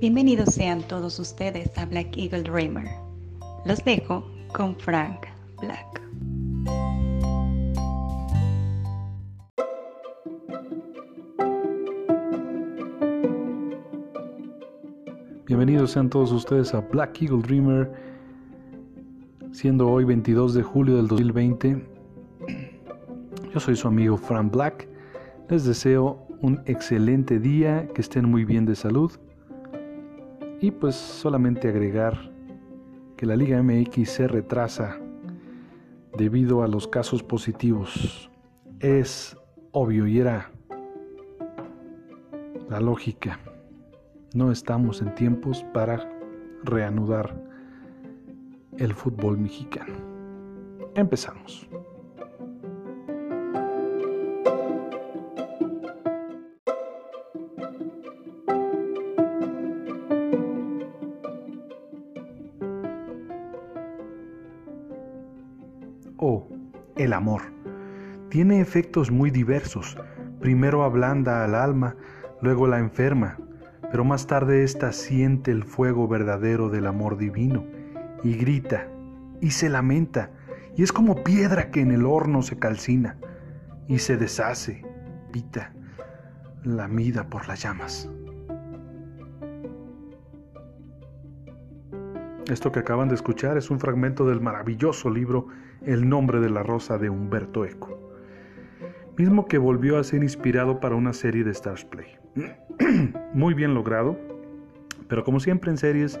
Bienvenidos sean todos ustedes a Black Eagle Dreamer. Los dejo con Frank Black. Bienvenidos sean todos ustedes a Black Eagle Dreamer, siendo hoy 22 de julio del 2020. Yo soy su amigo Frank Black. Les deseo un excelente día, que estén muy bien de salud. Y pues solamente agregar que la Liga MX se retrasa debido a los casos positivos. Es obvio y era la lógica. No estamos en tiempos para reanudar el fútbol mexicano. Empezamos. Tiene efectos muy diversos. Primero ablanda al alma, luego la enferma, pero más tarde ésta siente el fuego verdadero del amor divino y grita y se lamenta y es como piedra que en el horno se calcina y se deshace, pita, lamida por las llamas. Esto que acaban de escuchar es un fragmento del maravilloso libro El nombre de la rosa de Humberto Eco, mismo que volvió a ser inspirado para una serie de Stars Play. Muy bien logrado, pero como siempre en series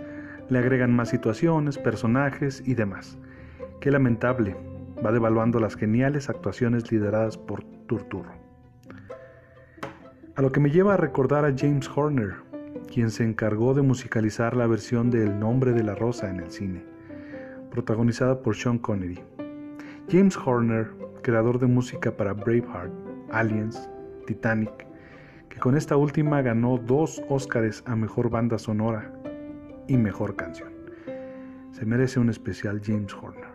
le agregan más situaciones, personajes y demás. Qué lamentable, va devaluando las geniales actuaciones lideradas por Turturro. A lo que me lleva a recordar a James Horner, quien se encargó de musicalizar la versión de El nombre de la rosa en el cine, protagonizada por Sean Connery. James Horner, creador de música para Braveheart, Aliens, Titanic, que con esta última ganó dos Óscares a Mejor Banda Sonora y Mejor Canción. Se merece un especial James Horner.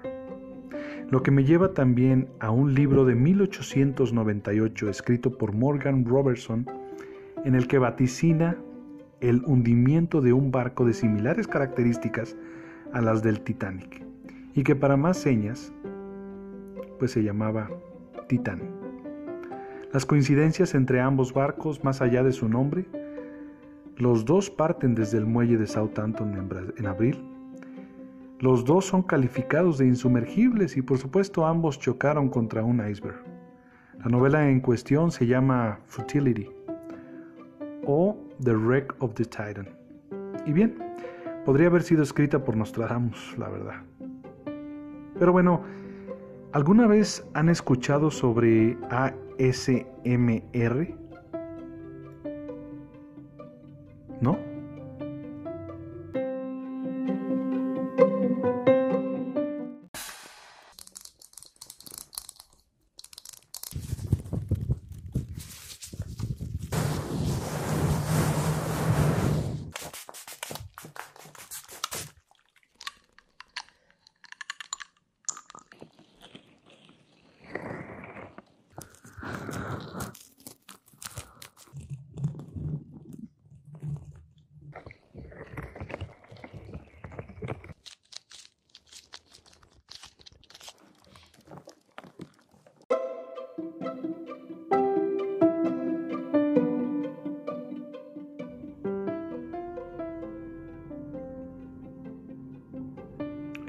Lo que me lleva también a un libro de 1898 escrito por Morgan Robertson, en el que vaticina el hundimiento de un barco de similares características a las del Titanic, y que para más señas, pues se llamaba Titán. Las coincidencias entre ambos barcos, más allá de su nombre, los dos parten desde el muelle de Southampton en, abril. Los dos son calificados de insumergibles y por supuesto ambos chocaron contra un iceberg. La novela en cuestión se llama Futility o The Wreck of the Titan. Y bien, podría haber sido escrita por Nostradamus, la verdad. Pero bueno, ¿alguna vez han escuchado sobre ASMR? ¿No?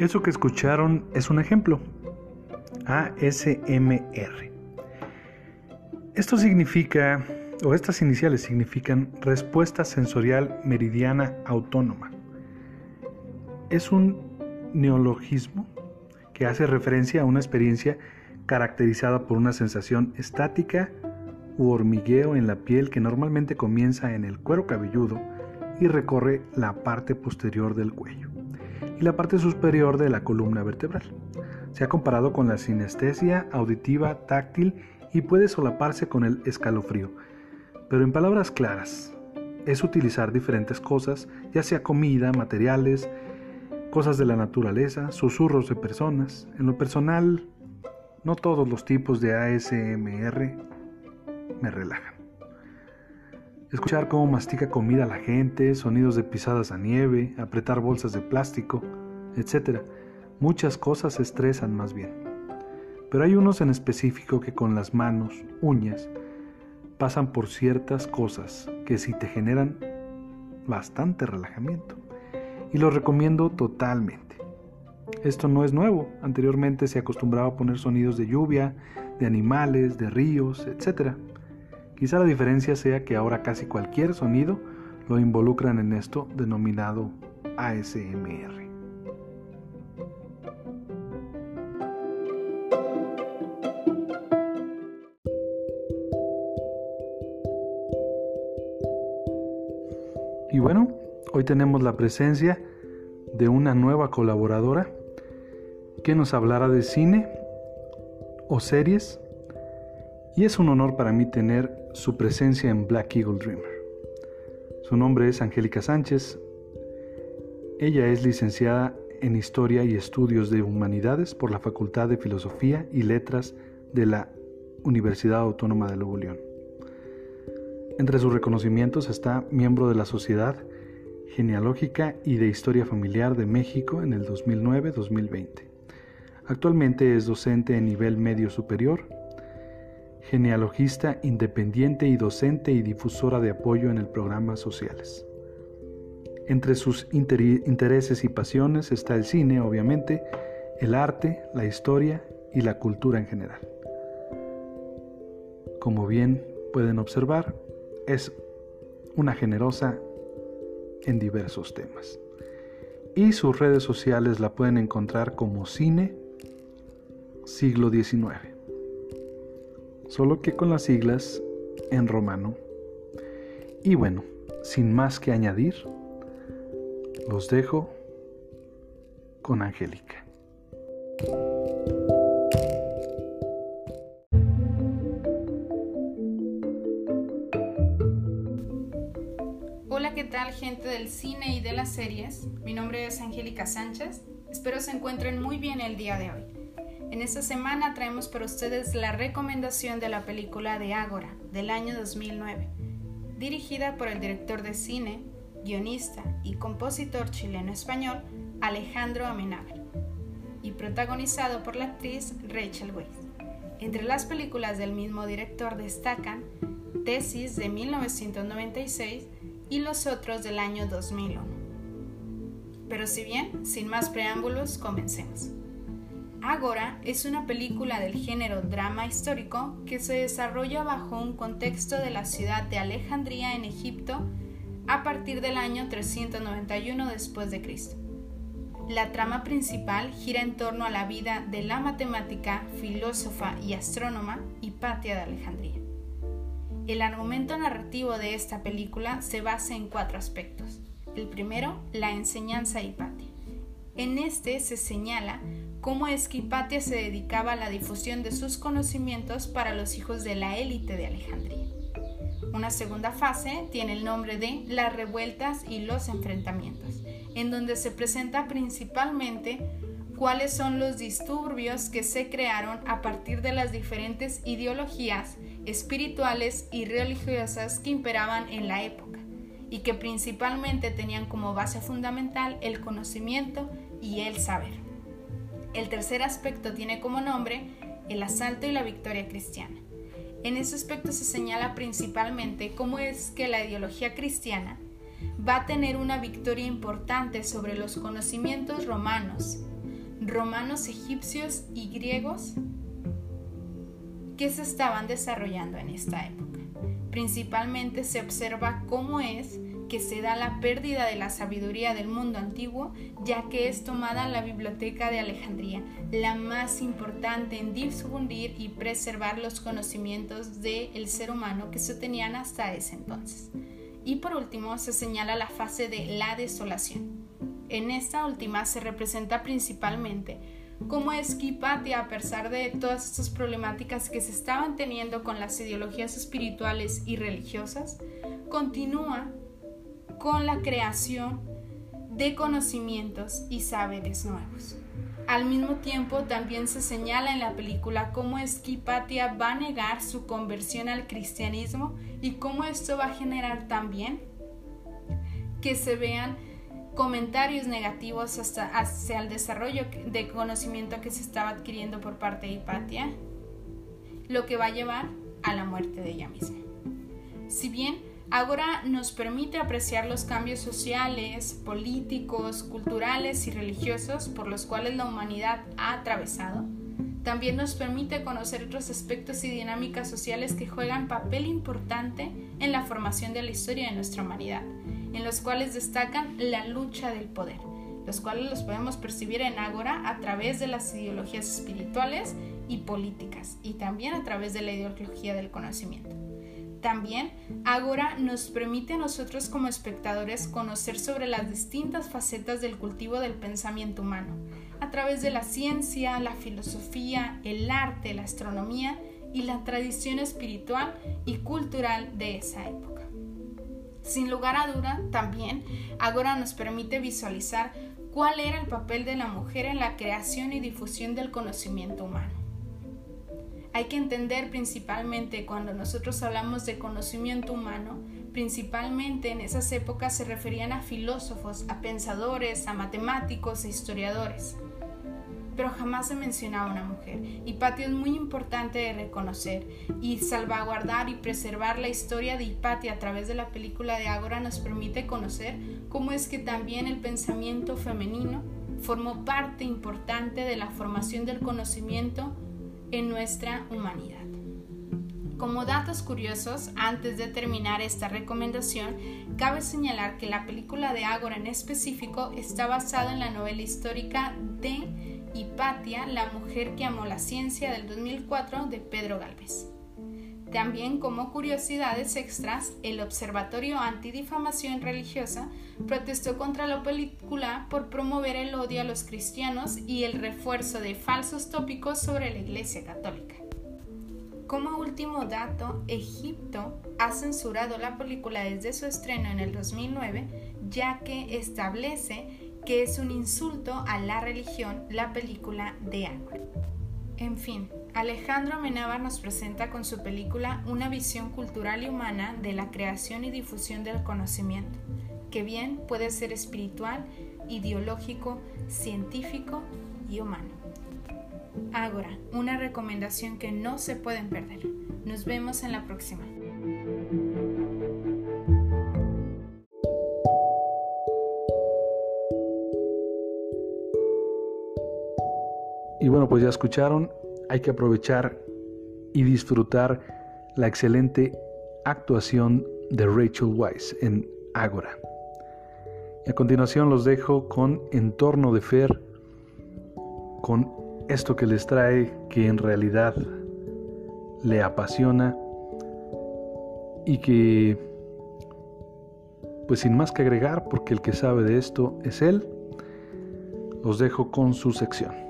Eso que escucharon es un ejemplo. ASMR. Esto significa, o estas iniciales significan respuesta sensorial meridiana autónoma. Es un neologismo que hace referencia a una experiencia caracterizada por una sensación estática u hormigueo en la piel que normalmente comienza en el cuero cabelludo y recorre la parte posterior del cuello y la parte superior de la columna vertebral. Se ha comparado con la sinestesia auditiva táctil y puede solaparse con el escalofrío. Pero en palabras claras, es utilizar diferentes cosas, ya sea comida, materiales, cosas de la naturaleza, susurros de personas. En lo personal, no todos los tipos de ASMR me relajan. Escuchar cómo mastica comida la gente, sonidos de pisadas a nieve, apretar bolsas de plástico, etc. Muchas cosas estresan más bien. Pero hay unos en específico que con las manos, uñas, pasan por ciertas cosas que sí te generan bastante relajamiento. Y lo recomiendo totalmente. Esto no es nuevo. Anteriormente se acostumbraba a poner sonidos de lluvia, de animales, de ríos, etc. Quizá la diferencia sea que ahora casi cualquier sonido lo involucran en esto denominado ASMR. Y bueno, hoy tenemos la presencia de una nueva colaboradora que nos hablará de cine o series y es un honor para mí tener su presencia en Black Eagle Dreamer. Su nombre es Angélica Sánchez. Ella es licenciada en Historia y Estudios de Humanidades por la Facultad de Filosofía y Letras de la Universidad Autónoma de Nuevo León. Entre sus reconocimientos está miembro de la Sociedad Genealógica y de Historia Familiar de México en el 2009-2020. Actualmente es docente en nivel medio superior, genealogista independiente y docente y difusora de apoyo en el programas sociales. Entre sus intereses y pasiones está el cine, obviamente, el arte, la historia y la cultura en general. Como bien pueden observar, es una generosa en diversos temas. Y sus redes sociales la pueden encontrar como Cine Siglo XIX. Solo que con las siglas en romano. Y bueno, sin más que añadir, los dejo con Angélica. gente del cine y de las series? Mi nombre es Angélica Sánchez. Espero se encuentren muy bien el día de hoy. En esta semana traemos para ustedes la recomendación de la película de Ágora del año 2009, dirigida por el director de cine, guionista y compositor chileno-español Alejandro Amenábar y protagonizado por la actriz Rachel Weisz. Entre las películas del mismo director destacan Tesis de 1996 y los otros del año 2001. Pero si bien, sin más preámbulos, comencemos. Ágora es una película del género drama histórico que se desarrolla bajo un contexto de la ciudad de Alejandría en Egipto a partir del año 391 después de Cristo. La trama principal gira en torno a la vida de la matemática, filósofa y astrónoma Hipatia de Alejandría. El argumento narrativo de esta película se basa en cuatro aspectos. El primero, la enseñanza de Hipatia. En este se señala cómo es que Hipatia se dedicaba a la difusión de sus conocimientos para los hijos de la élite de Alejandría. Una segunda fase tiene el nombre de las revueltas y los enfrentamientos, en donde se presenta principalmente cuáles son los disturbios que se crearon a partir de las diferentes ideologías espirituales y religiosas que imperaban en la época y que principalmente tenían como base fundamental el conocimiento y el saber. El tercer aspecto tiene como nombre el asalto y la victoria cristiana. En ese aspecto se señala principalmente cómo es que la ideología cristiana va a tener una victoria importante sobre los conocimientos romanos, romanos, egipcios y griegos que se estaban desarrollando en esta época. Principalmente se observa cómo es que se da la pérdida de la sabiduría del mundo antiguo, ya que es tomada la biblioteca de Alejandría, la más importante en difundir y preservar los conocimientos del ser humano que se tenían hasta ese entonces. Y por último se señala la fase de la desolación. En esta última se representa principalmente cómo es que Hipatia, a pesar de todas estas problemáticas que se estaban teniendo con las ideologías espirituales y religiosas, continúa con la creación de conocimientos y saberes nuevos. Al mismo tiempo, también se señala en la película cómo es que Hipatia va a negar su conversión al cristianismo y cómo esto va a generar también que se vean comentarios negativos hacia el desarrollo de conocimiento que se estaba adquiriendo por parte de Hipatia, lo que va a llevar a la muerte de ella misma. Si bien Ágora nos permite apreciar los cambios sociales, políticos, culturales y religiosos por los cuales la humanidad ha atravesado. También nos permite conocer otros aspectos y dinámicas sociales que juegan papel importante en la formación de la historia de nuestra humanidad, en los cuales destacan la lucha del poder, los cuales los podemos percibir en Ágora a través de las ideologías espirituales y políticas, y también a través de la ideología del conocimiento. También Ágora nos permite a nosotros como espectadores conocer sobre las distintas facetas del cultivo del pensamiento humano, a través de la ciencia, la filosofía, el arte, la astronomía y la tradición espiritual y cultural de esa época. Sin lugar a duda, también Ágora nos permite visualizar cuál era el papel de la mujer en la creación y difusión del conocimiento humano. Hay que entender principalmente cuando nosotros hablamos de conocimiento humano, principalmente en esas épocas se referían a filósofos, a pensadores, a matemáticos e historiadores. Pero jamás se mencionaba una mujer. Hipatia es muy importante de reconocer y salvaguardar y preservar la historia de Hipatia a través de la película de Ágora nos permite conocer cómo es que también el pensamiento femenino formó parte importante de la formación del conocimiento en nuestra humanidad. Como datos curiosos, antes de terminar esta recomendación, cabe señalar que la película de Ágora en específico está basada en la novela histórica de Hipatia, la mujer que amó la ciencia del 2004 de Pedro Galvez. También como curiosidades extras, el Observatorio Antidifamación Religiosa protestó contra la película por promover el odio a los cristianos y el refuerzo de falsos tópicos sobre la Iglesia Católica. Como último dato, Egipto ha censurado la película desde su estreno en el 2009, ya que establece que es un insulto a la religión la película de Anwar. En fin, Alejandro Amenábar nos presenta con su película una visión cultural y humana de la creación y difusión del conocimiento, que bien puede ser espiritual, ideológico, científico y humano. Ágora, una recomendación que no se pueden perder. Nos vemos en la próxima. Y bueno, pues ya escucharon, hay que aprovechar y disfrutar la excelente actuación de Rachel Weisz en Ágora. A continuación los dejo con Entorno de Fer, con esto que les trae que en realidad le apasiona y que, pues sin más que agregar, porque el que sabe de esto es él, los dejo con su sección.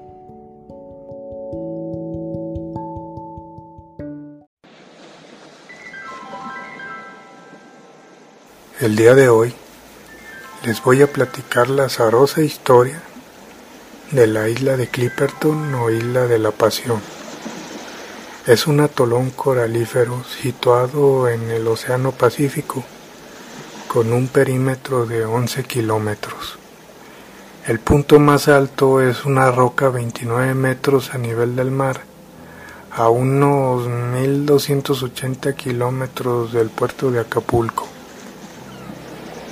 El día de hoy les voy a platicar la azarosa historia de la isla de Clipperton o isla de la Pasión. Es un atolón coralífero situado en el Océano Pacífico con un perímetro de 11 kilómetros. El punto más alto es una roca 29 metros a nivel del mar, a unos 1280 kilómetros del puerto de Acapulco.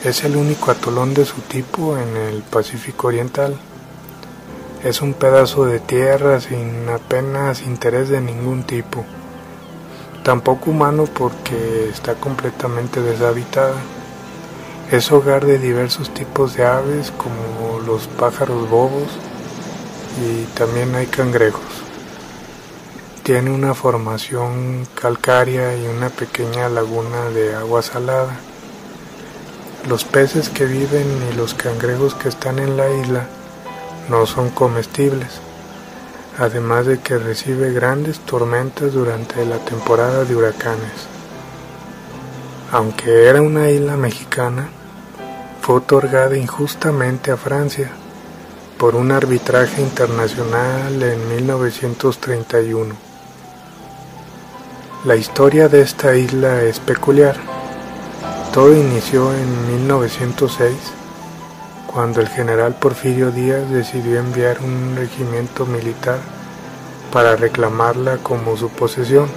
Es el único atolón de su tipo en el Pacífico Oriental. Es un pedazo de tierra sin apenas interés de ningún tipo. Tampoco humano porque está completamente deshabitada. Es hogar de diversos tipos de aves como los pájaros bobos y también hay cangrejos. Tiene una formación calcárea y una pequeña laguna de agua salada. Los peces que viven y los cangrejos que están en la isla no son comestibles, además de que recibe grandes tormentas durante la temporada de huracanes. Aunque era una isla mexicana, fue otorgada injustamente a Francia, por un arbitraje internacional en 1931. La historia de esta isla es peculiar. Todo inició en 1906, cuando el general Porfirio Díaz decidió enviar un regimiento militar para reclamarla como su posesión,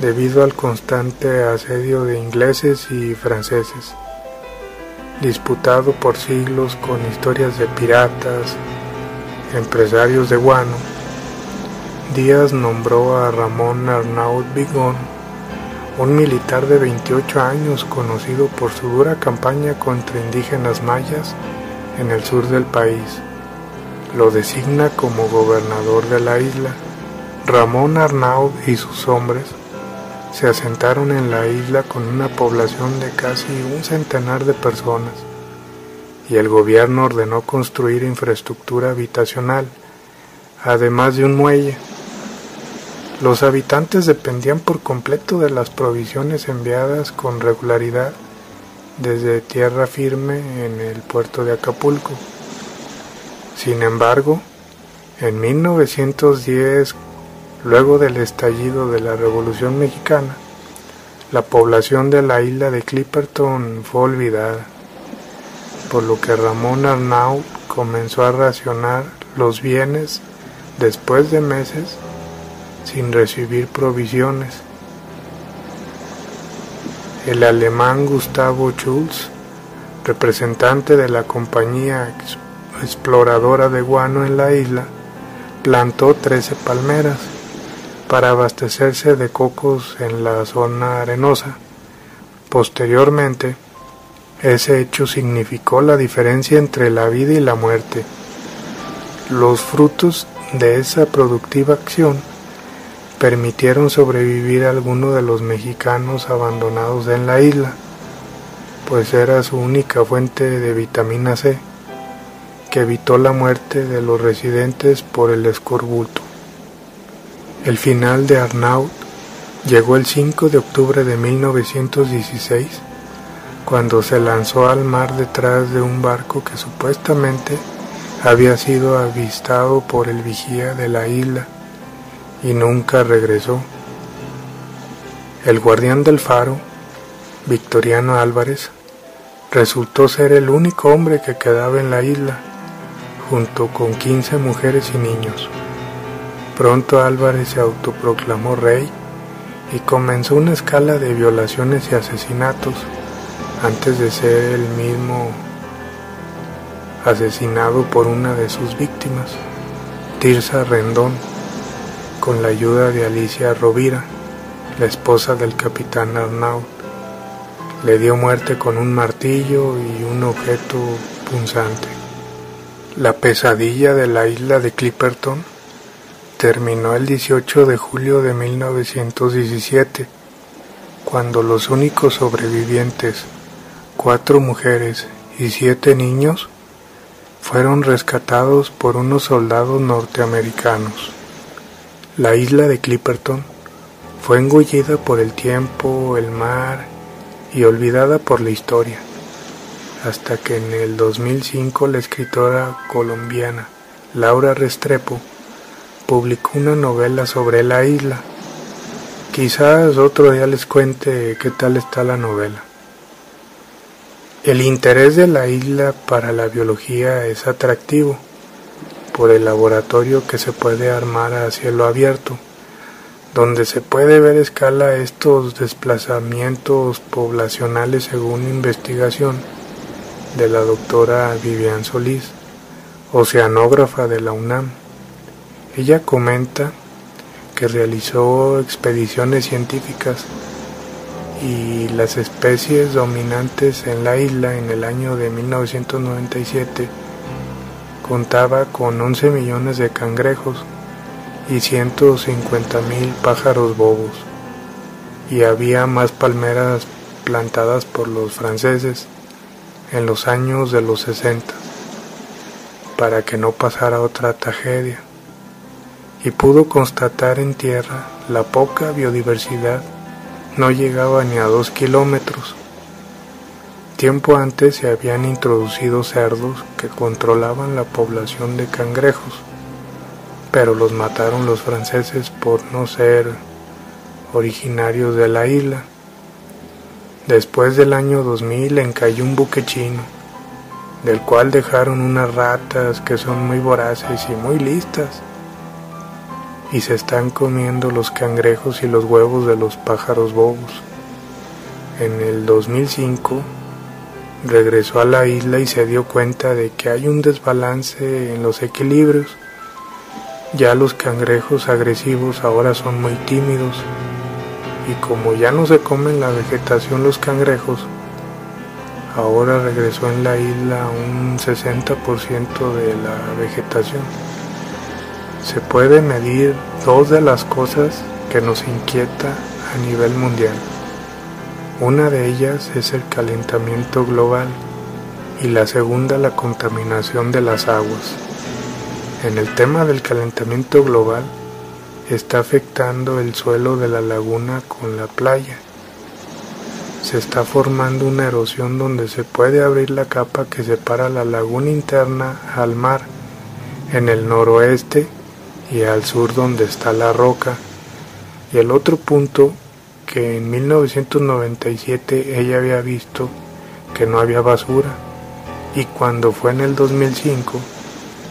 debido al constante asedio de ingleses y franceses disputado por siglos con historias de piratas, empresarios de guano, Díaz nombró a Ramón Arnaud Bigón, un militar de 28 años conocido por su dura campaña contra indígenas mayas en el sur del país. Lo designa como gobernador de la isla. Ramón Arnaud y sus hombres se asentaron en la isla con una población de casi un centenar de personas y el gobierno ordenó construir infraestructura habitacional, además de un muelle. Los habitantes dependían por completo de las provisiones enviadas con regularidad desde tierra firme en el puerto de Acapulco. Sin embargo, en 1910, Luego del estallido de la Revolución Mexicana, la población de la isla de Clipperton fue olvidada, por lo que Ramón Arnaud comenzó a racionar los bienes después de meses sin recibir provisiones. El alemán Gustavo Schulz, representante de la compañía exploradora de guano en la isla, plantó 13 palmeras para abastecerse de cocos en la zona arenosa. Posteriormente, ese hecho significó la diferencia entre la vida y la muerte. Los frutos de esa productiva acción permitieron sobrevivir a algunos de los mexicanos abandonados en la isla, pues era su única fuente de vitamina C, que evitó la muerte de los residentes por el escorbuto. El final de Arnaud llegó el 5 de octubre de 1916, cuando se lanzó al mar detrás de un barco que supuestamente había sido avistado por el vigía de la isla y nunca regresó. El guardián del faro, Victoriano Álvarez, resultó ser el único hombre que quedaba en la isla, junto con 15 mujeres y niños. Pronto Álvarez se autoproclamó rey y comenzó una escala de violaciones y asesinatos antes de ser el mismo asesinado por una de sus víctimas, Tirsa Rendón, con la ayuda de Alicia Rovira, la esposa del capitán Arnaud. Le dio muerte con un martillo y un objeto punzante. La pesadilla de la isla de Clipperton terminó el 18 de julio de 1917, cuando los únicos sobrevivientes, cuatro mujeres y siete niños, fueron rescatados por unos soldados norteamericanos. La isla de Clipperton fue engullida por el tiempo, el mar y olvidada por la historia, hasta que en el 2005 la escritora colombiana Laura Restrepo publicó una novela sobre la isla. Quizás otro día les cuente qué tal está la novela. El interés de la isla para la biología es atractivo por el laboratorio que se puede armar a cielo abierto, donde se puede ver escala estos desplazamientos poblacionales según investigación de la doctora Vivian Solís, oceanógrafa de la UNAM. Ella comenta que realizó expediciones científicas y las especies dominantes en la isla en el año de 1997 contaba con 11 millones de cangrejos y 150 mil pájaros bobos y había más palmeras plantadas por los franceses en los años de los 60 para que no pasara otra tragedia y pudo constatar en tierra la poca biodiversidad no llegaba ni a dos kilómetros. Tiempo antes se habían introducido cerdos que controlaban la población de cangrejos, pero los mataron los franceses por no ser originarios de la isla. Después del año 2000 encalló un buque chino, del cual dejaron unas ratas que son muy voraces y muy listas, y se están comiendo los cangrejos y los huevos de los pájaros bobos. En el 2005 regresó a la isla y se dio cuenta de que hay un desbalance en los equilibrios. Ya los cangrejos agresivos ahora son muy tímidos y como ya no se comen la vegetación los cangrejos, ahora regresó en la isla un 60% de la vegetación. Se puede medir dos de las cosas que nos inquieta a nivel mundial. Una de ellas es el calentamiento global y la segunda la contaminación de las aguas. En el tema del calentamiento global está afectando el suelo de la laguna con la playa. Se está formando una erosión donde se puede abrir la capa que separa la laguna interna al mar en el noroeste y al sur donde está la roca. Y el otro punto que en 1997 ella había visto que no había basura y cuando fue en el 2005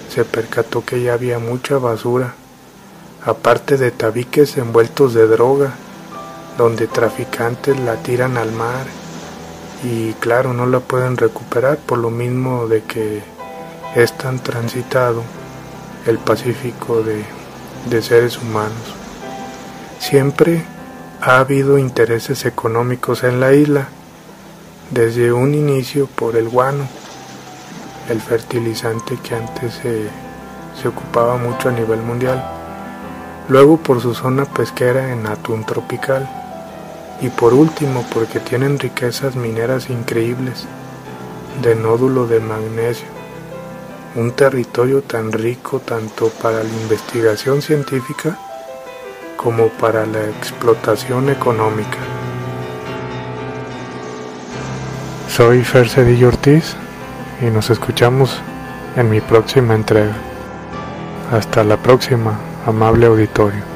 se percató que ya había mucha basura, aparte de tabiques envueltos de droga, donde traficantes la tiran al mar y claro no la pueden recuperar por lo mismo de que es tan transitado el Pacífico de, de seres humanos. Siempre ha habido intereses económicos en la isla, desde un inicio por el guano, el fertilizante que antes se, se ocupaba mucho a nivel mundial, luego por su zona pesquera en atún tropical y por último porque tienen riquezas mineras increíbles de nódulo de magnesio, un territorio tan rico tanto para la investigación científica como para la explotación económica. Soy Fer Cedillo Ortiz y nos escuchamos en mi próxima entrega. Hasta la próxima, amable auditorio.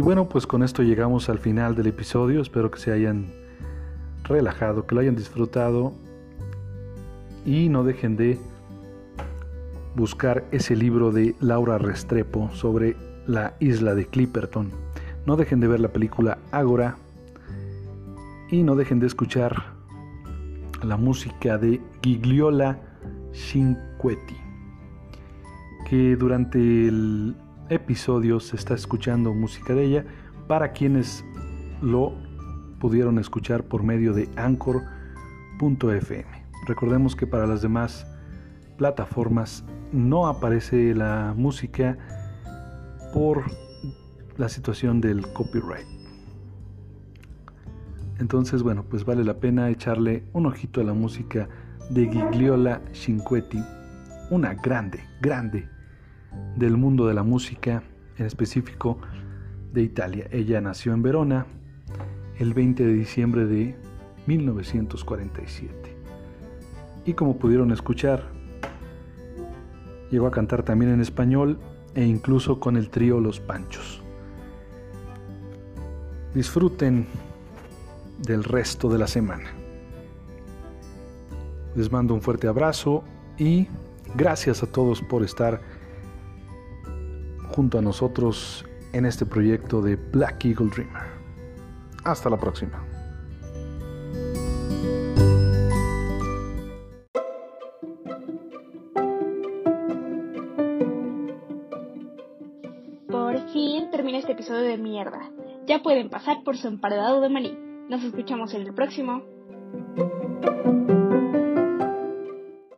Y bueno, pues con esto llegamos al final del episodio. Espero que se hayan relajado, que lo hayan disfrutado y no dejen de buscar ese libro de Laura Restrepo sobre la isla de Clipperton. No dejen de ver la película Ágora y no dejen de escuchar la música de Gigliola Cinquetti, que durante el episodio se está escuchando música de ella para quienes lo pudieron escuchar por medio de anchor.fm. Recordemos que para las demás plataformas no aparece la música por la situación del copyright. Entonces, bueno, pues vale la pena echarle un ojito a la música de Gigliola Cinquetti, una grande, grande del mundo de la música, en específico de Italia. Ella nació en Verona el 20 de diciembre de 1947. Y como pudieron escuchar, llegó a cantar también en español e incluso con el trío Los Panchos. Disfruten del resto de la semana. Les mando un fuerte abrazo y gracias a todos por estar junto a nosotros en este proyecto de Black Eagle Dreamer. Hasta la próxima. Por fin termina este episodio de mierda. Ya pueden pasar por su emparedado de maní. Nos escuchamos en el próximo.